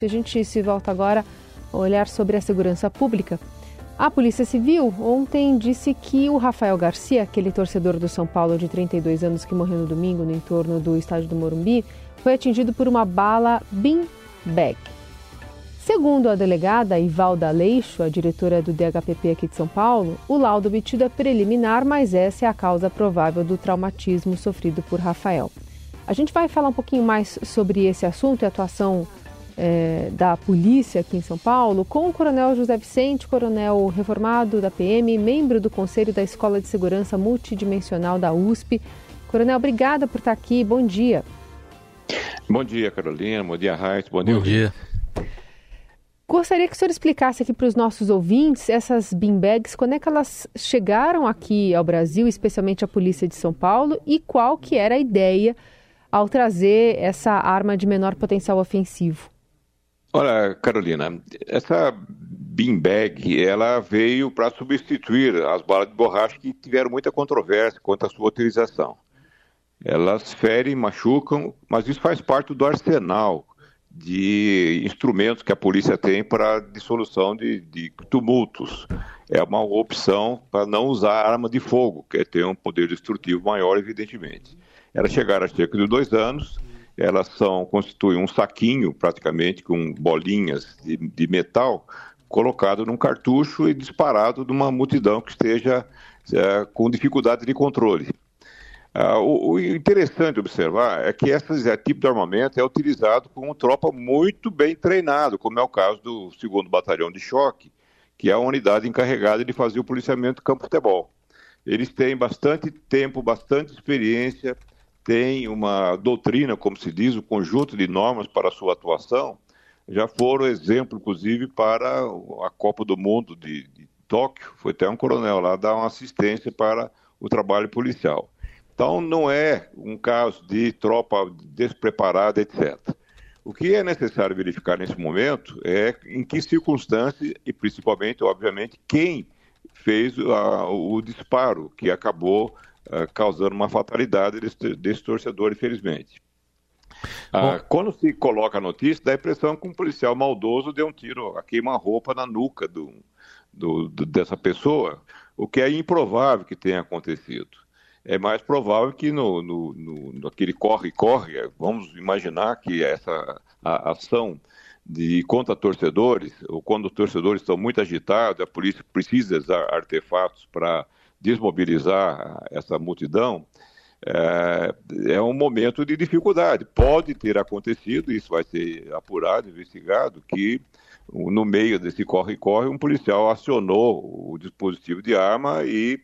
A gente se volta agora a olhar sobre a segurança pública. A Polícia Civil ontem disse que o Rafael Garcia, aquele torcedor do São Paulo de 32 anos que morreu no domingo no entorno do estádio do Morumbi, foi atingido por uma bala beanbag. Segundo a delegada Ivalda Leixo, a diretora do DHPP aqui de São Paulo, o laudo obtido é preliminar, mas essa é a causa provável do traumatismo sofrido por Rafael. A gente vai falar um pouquinho mais sobre esse assunto e atuação é, da polícia aqui em São Paulo com o Coronel José Vicente, coronel reformado da PM, membro do Conselho da Escola de Segurança Multidimensional da USP. Coronel, obrigada por estar aqui. Bom dia. Bom dia, Carolina. Bom dia, Raíssa. Bom dia. Bom dia. Gostaria que o senhor explicasse aqui para os nossos ouvintes essas beanbags, quando é que elas chegaram aqui ao Brasil, especialmente a Polícia de São Paulo, e qual que era a ideia ao trazer essa arma de menor potencial ofensivo? Olha, Carolina, essa beanbag, ela veio para substituir as balas de borracha que tiveram muita controvérsia quanto à sua utilização. Elas ferem, machucam, mas isso faz parte do arsenal de instrumentos que a polícia tem para dissolução de, de tumultos. É uma opção para não usar arma de fogo, que ter um poder destrutivo maior, evidentemente. Elas chegaram há cerca de dois anos, elas são constituem um saquinho praticamente com bolinhas de, de metal colocado num cartucho e disparado numa multidão que esteja é, com dificuldade de controle. Ah, o, o, interessante observar é que esse tipo de armamento é utilizado por uma tropa muito bem treinado, como é o caso do 2 Batalhão de Choque, que é a unidade encarregada de fazer o policiamento campo futebol. Eles têm bastante tempo, bastante experiência, tem uma doutrina, como se diz, um conjunto de normas para a sua atuação, já foram exemplo, inclusive, para a Copa do Mundo de, de Tóquio. Foi até um coronel lá dar uma assistência para o trabalho policial. Então, não é um caso de tropa despreparada, etc. O que é necessário verificar nesse momento é em que circunstâncias e, principalmente, obviamente, quem fez a, o disparo que acabou causando uma fatalidade desse, torcedor, infelizmente. Uh, quando se coloca a notícia, dá a impressão que um policial maldoso deu um tiro a queima-roupa na nuca do, do, do, dessa pessoa, o que é improvável que tenha acontecido. É mais provável que no, no, no, naquele corre-corre, vamos imaginar que essa a ação de contra torcedores, ou quando os torcedores estão muito agitados, a polícia precisa usar artefatos para desmobilizar essa multidão, é, é, um momento de dificuldade. Pode ter acontecido, isso vai ser apurado, investigado, que no meio desse corre-corre, um policial acionou o dispositivo de arma e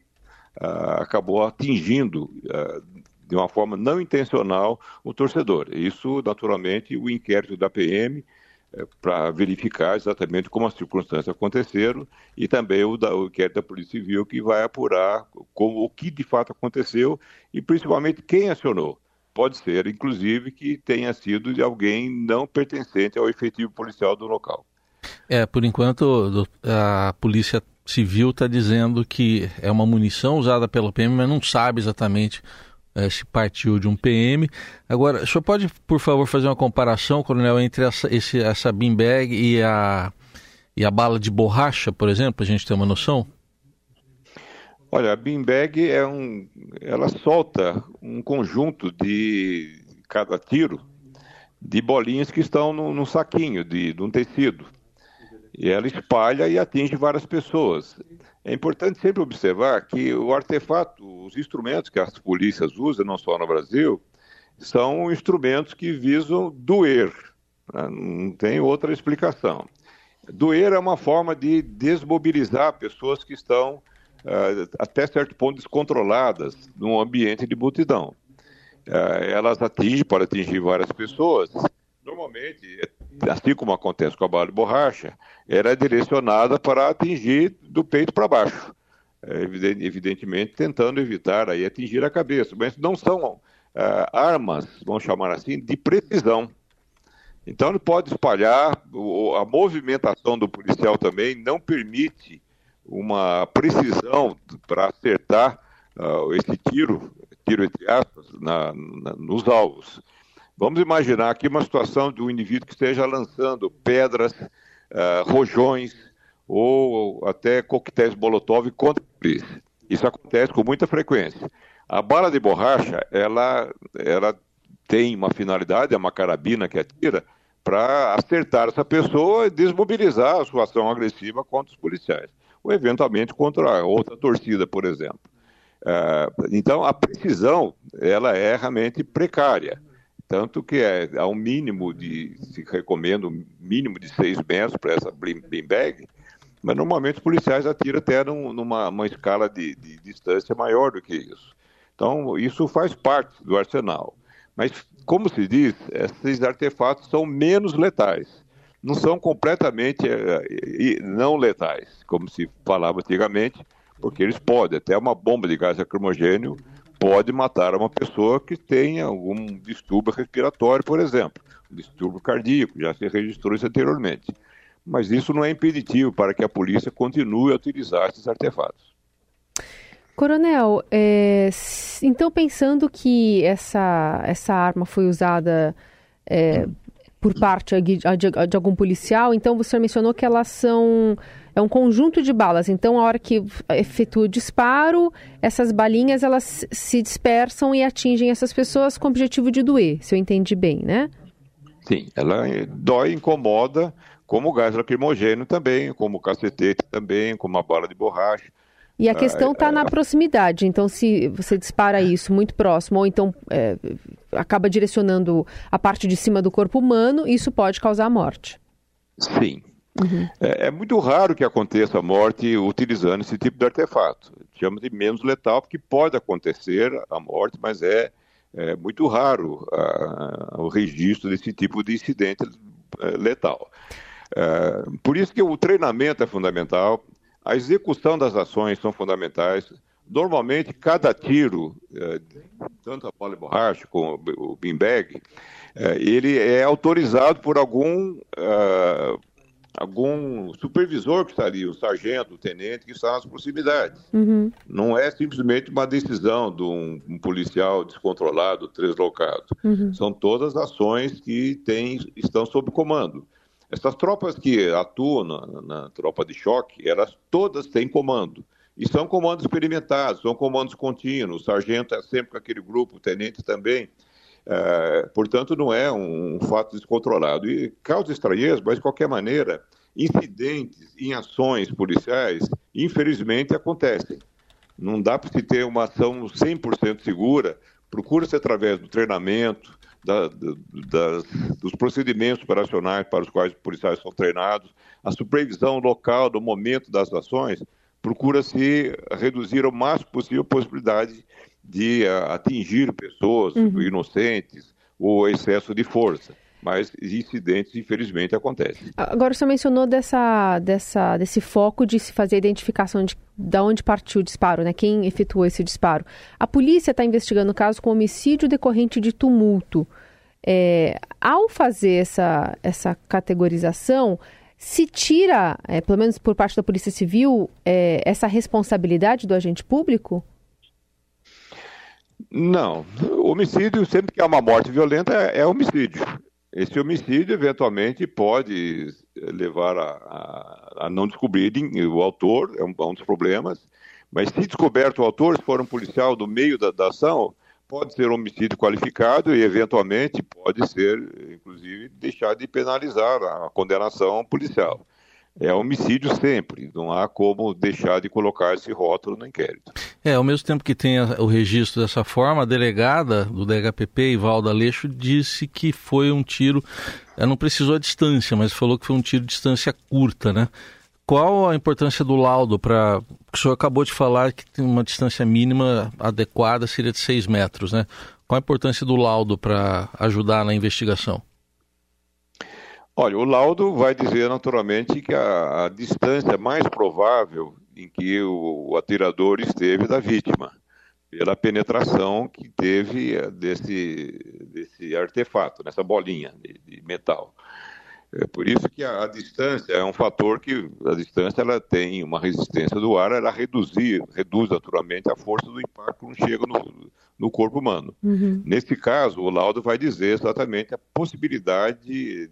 uh, acabou atingindo uh, de uma forma não intencional o torcedor. Isso, naturalmente, o inquérito da PM para verificar exatamente como as circunstâncias aconteceram e também o, da, inquérito da Polícia Civil que vai apurar como, o que de fato aconteceu e principalmente quem acionou. Pode ser, inclusive, que tenha sido de alguém não pertencente ao efetivo policial do local. É, por enquanto a Polícia Civil está dizendo que é uma munição usada pela PM, mas não sabe exatamente partiu de um PM. Agora, o senhor pode, por favor, fazer uma comparação, coronel, entre essa, esse, essa beanbag e a, e a bala de borracha, por exemplo, a gente ter uma noção? Olha, a beanbag é um, ela solta um conjunto de cada tiro de bolinhas que estão no saquinho de, de um tecido. E ela espalha e atinge várias pessoas. É importante sempre observar que o artefato, os instrumentos que as polícias usam, não só no Brasil, são instrumentos que visam doer. Né? Não tem outra explicação. Doer é uma forma de desmobilizar pessoas que estão, uh, até certo ponto, descontroladas num ambiente de multidão. Uh, elas atingem, podem atingir várias pessoas. Normalmente, assim como acontece com a bala de borracha, era direcionada para atingir do peito para baixo. É, evidentemente, tentando evitar aí atingir a cabeça. Mas não são é, armas, vamos chamar assim, de precisão. Então, ele pode espalhar, a movimentação do policial também não permite uma precisão para acertar uh, esse tiro, tiro entre aspas, na, na, nos alvos. Vamos imaginar aqui uma situação de um indivíduo que esteja lançando pedras, uh, rojões ou até coquetéis Molotov contra a polícia. Isso acontece com muita frequência. A bala de borracha, ela, ela tem uma finalidade, é uma carabina que atira, para acertar essa pessoa e desmobilizar a sua ação agressiva contra os policiais, ou eventualmente contra outra torcida, por exemplo. Uh, então, a precisão, ela é realmente precária. Tanto que é, há um mínimo de, se recomenda um mínimo de seis metros para essa beanbag, mas normalmente os policiais atiram até num, numa escala de, de, distância maior do que isso. Então, isso faz parte do arsenal. Mas, como se diz, esses artefatos são menos letais. Não são completamente é, não letais, como se falava antigamente, porque eles podem. Até uma bomba de gás lacrimogênio pode matar uma pessoa que tenha algum distúrbio respiratório, por exemplo, um distúrbio cardíaco, já se registrou isso anteriormente. Mas isso não é impeditivo para que a polícia continue a utilizar esses artefatos. Coronel, é, então pensando que essa, essa arma foi usada é, por parte de, de, de, algum policial, então você mencionou que elas são é um conjunto de balas. Então, a hora que efetua o disparo, essas balinhas elas se dispersam e atingem essas pessoas com o objetivo de doer, se eu entendi bem, né? Sim, ela dói, incomoda, como o gás lacrimogêneo também, como o cacetete também, como a bala de borracha. E a questão está na proximidade. Então, se você dispara isso muito próximo, ou então é, acaba direcionando a parte de cima do corpo humano, isso pode causar morte. Sim, Uhum. É, é, muito raro que aconteça a morte utilizando esse tipo de artefato. Chama de menos letal, porque pode acontecer a morte, mas é, é muito raro a, o registro desse tipo de incidente é, letal. É, por isso que o treinamento é fundamental, a execução das ações são fundamentais. Normalmente, cada tiro, é, tanto a bola de borracha como o beanbag, é, ele é autorizado por algum algum supervisor que está ali, o sargento, o tenente, que está nas proximidades. Uhum. Não é simplesmente uma decisão de um, um policial descontrolado, deslocado. Uhum. São todas ações que tem, estão sob comando. Essas tropas que atuam na, na tropa de choque, elas todas têm comando. E são comandos experimentados, são comandos contínuos. O sargento é sempre com aquele grupo, o tenente também. É, portanto, não é um, fato descontrolado. E causa estranheza, mas de qualquer maneira, incidentes em ações policiais, infelizmente, acontecem. Não dá para se ter uma ação 100% segura. Procura-se através do treinamento, da, da, dos procedimentos operacionais para os quais os policiais são treinados, a supervisão local do momento das ações, procura-se reduzir ao máximo possível a possibilidade de uh, atingir pessoas uhum. inocentes ou excesso de força. Mas incidentes, infelizmente, acontecem. Agora, senhor mencionou dessa, dessa, desse foco de se fazer a identificação de, de onde partiu o disparo, né? quem efetuou esse disparo. A polícia está investigando o caso com homicídio decorrente de tumulto. É, ao fazer essa, essa categorização, se tira, é, pelo menos por parte da Polícia Civil, é, essa responsabilidade do agente público? Não. Homicídio, sempre que há uma morte violenta, é, é homicídio. Esse homicídio, eventualmente, pode levar a, a, a não descobrirem o autor, é um, é um, dos problemas. Mas se descoberto o autor, se for um policial do meio da, da ação, pode ser homicídio qualificado e, eventualmente, pode ser, inclusive, deixar de penalizar a condenação policial é homicídio sempre, não há como deixar de colocar esse rótulo no inquérito. É, ao mesmo tempo que tem o registro dessa forma, a delegada do DHPP, Ivalda Aleixo, disse que foi um tiro, ela não precisou a distância, mas falou que foi um tiro de distância curta, né? Qual a importância do laudo para. O senhor acabou de falar que uma distância mínima adequada seria de 6 metros, né? Qual a importância do laudo para ajudar na investigação? Olha, o laudo vai dizer naturalmente que a, a distância mais provável em que o, o, atirador esteve da vítima, pela penetração que teve eh, desse, desse artefato, nessa bolinha de, de metal. É por isso que a, a, distância é um fator que a distância ela tem uma resistência do ar, ela reduzir, reduz naturalmente a força do impacto quando chega no, no corpo humano. Uhum. Nesse caso, o laudo vai dizer exatamente a possibilidade de,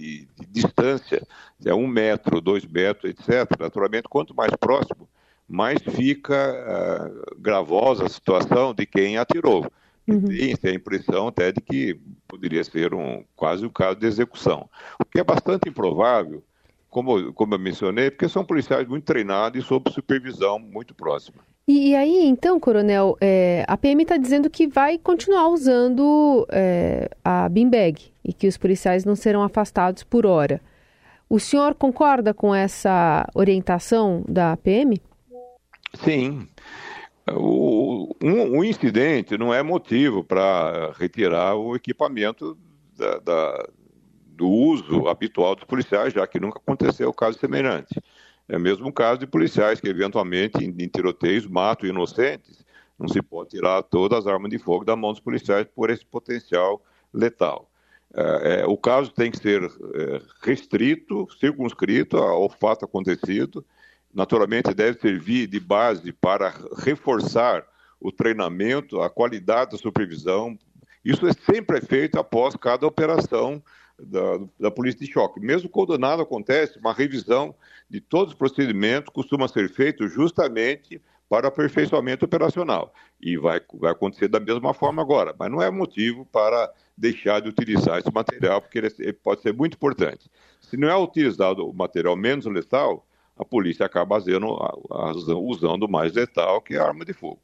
de, de, distância, é um metro, dois metros, etc. Naturalmente, quanto mais próximo, mais fica uh, gravosa a situação de quem atirou. Uhum. Tem a impressão até de que poderia ser um, quase um caso de execução. O que é bastante improvável, como, como eu mencionei, porque são policiais muito treinados e sob supervisão muito próxima. E, e aí, então, coronel, é, a PM está dizendo que vai continuar usando é, a beanbag e que os policiais não serão afastados por hora. O senhor concorda com essa orientação da PM? Sim, o, um, incidente não é motivo para retirar o equipamento da, da, do uso habitual dos policiais, já que nunca aconteceu caso semelhante. É o mesmo caso de policiais que, eventualmente, em, tiroteios, matam inocentes. Não se pode tirar todas as armas de fogo da mão dos policiais por esse potencial letal. É, é, o caso tem que ser é, restrito, circunscrito ao fato acontecido naturalmente deve servir de base para reforçar o treinamento, a qualidade da supervisão. Isso é sempre feito após cada operação da, da polícia de choque. Mesmo quando nada acontece, uma revisão de todos os procedimentos costuma ser feito justamente para aperfeiçoamento operacional. E vai, vai acontecer da mesma forma agora, mas não é motivo para deixar de utilizar esse material, porque ele pode ser muito importante. Se não é utilizado o material menos letal, a polícia acaba usando mais letal que a arma de fogo.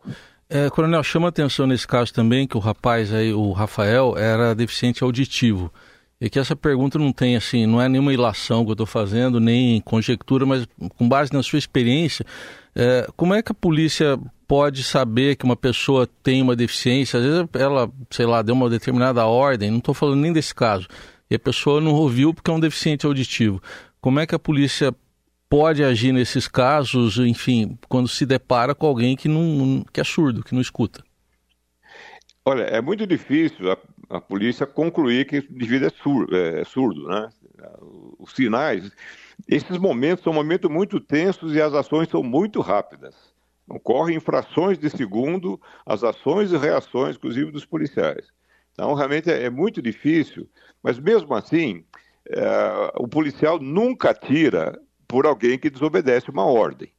É, coronel, chama atenção nesse caso também que o rapaz aí, o Rafael, era deficiente auditivo. E que essa pergunta não tem, assim, não é nenhuma ilação que eu estou fazendo, nem conjectura, mas com base na sua experiência, é, como é que a polícia pode saber que uma pessoa tem uma deficiência? Às vezes ela, sei lá, deu uma determinada ordem, não estou falando nem desse caso, e a pessoa não ouviu porque é um deficiente auditivo. Como é que a polícia pode agir nesses casos, enfim, quando se depara com alguém que, não, que é surdo, que não escuta? Olha, é muito difícil a, a polícia concluir que o indivíduo é surdo, é, é surdo, né? Os sinais, esses momentos são momentos muito tensos e as ações são muito rápidas. Ocorrem em frações de segundo as ações e reações, inclusive dos policiais. Então, realmente é, é muito difícil, mas mesmo assim, é, o policial nunca tira por alguém que desobedece uma ordem.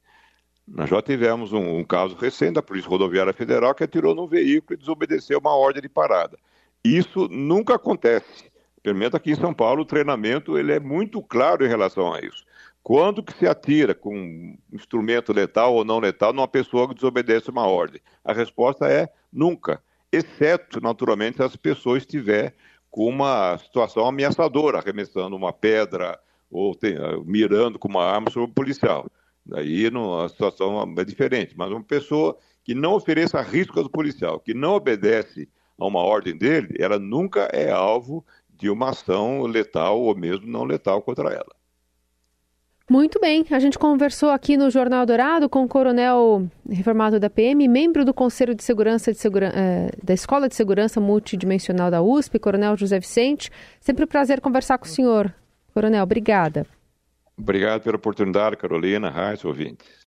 Nós já tivemos um, um, caso recente da Polícia Rodoviária Federal que atirou num veículo e desobedeceu uma ordem de parada. Isso nunca acontece. Pelo menos aqui em São Paulo, o treinamento ele é muito claro em relação a isso. Quando que se atira com um instrumento letal ou não letal numa pessoa que desobedece uma ordem? A resposta é nunca, exceto, naturalmente, se as pessoas estiver com uma situação ameaçadora, arremessando uma pedra, ou tem, ah, mirando com uma arma sobre o policial. Daí a situação é diferente. Mas uma pessoa que não ofereça risco ao policial, que não obedece a uma ordem dele, ela nunca é alvo de uma ação letal ou mesmo não letal contra ela. Muito bem, a gente conversou aqui no Jornal Dourado com o coronel reformado da PM, membro do Conselho de Segurança de Segura... Eh, da Escola de Segurança Multidimensional da USP, coronel José Vicente. Sempre um prazer conversar com o senhor. Coronel, obrigada. Obrigado pela oportunidade, Carolina, Raiz, ouvintes.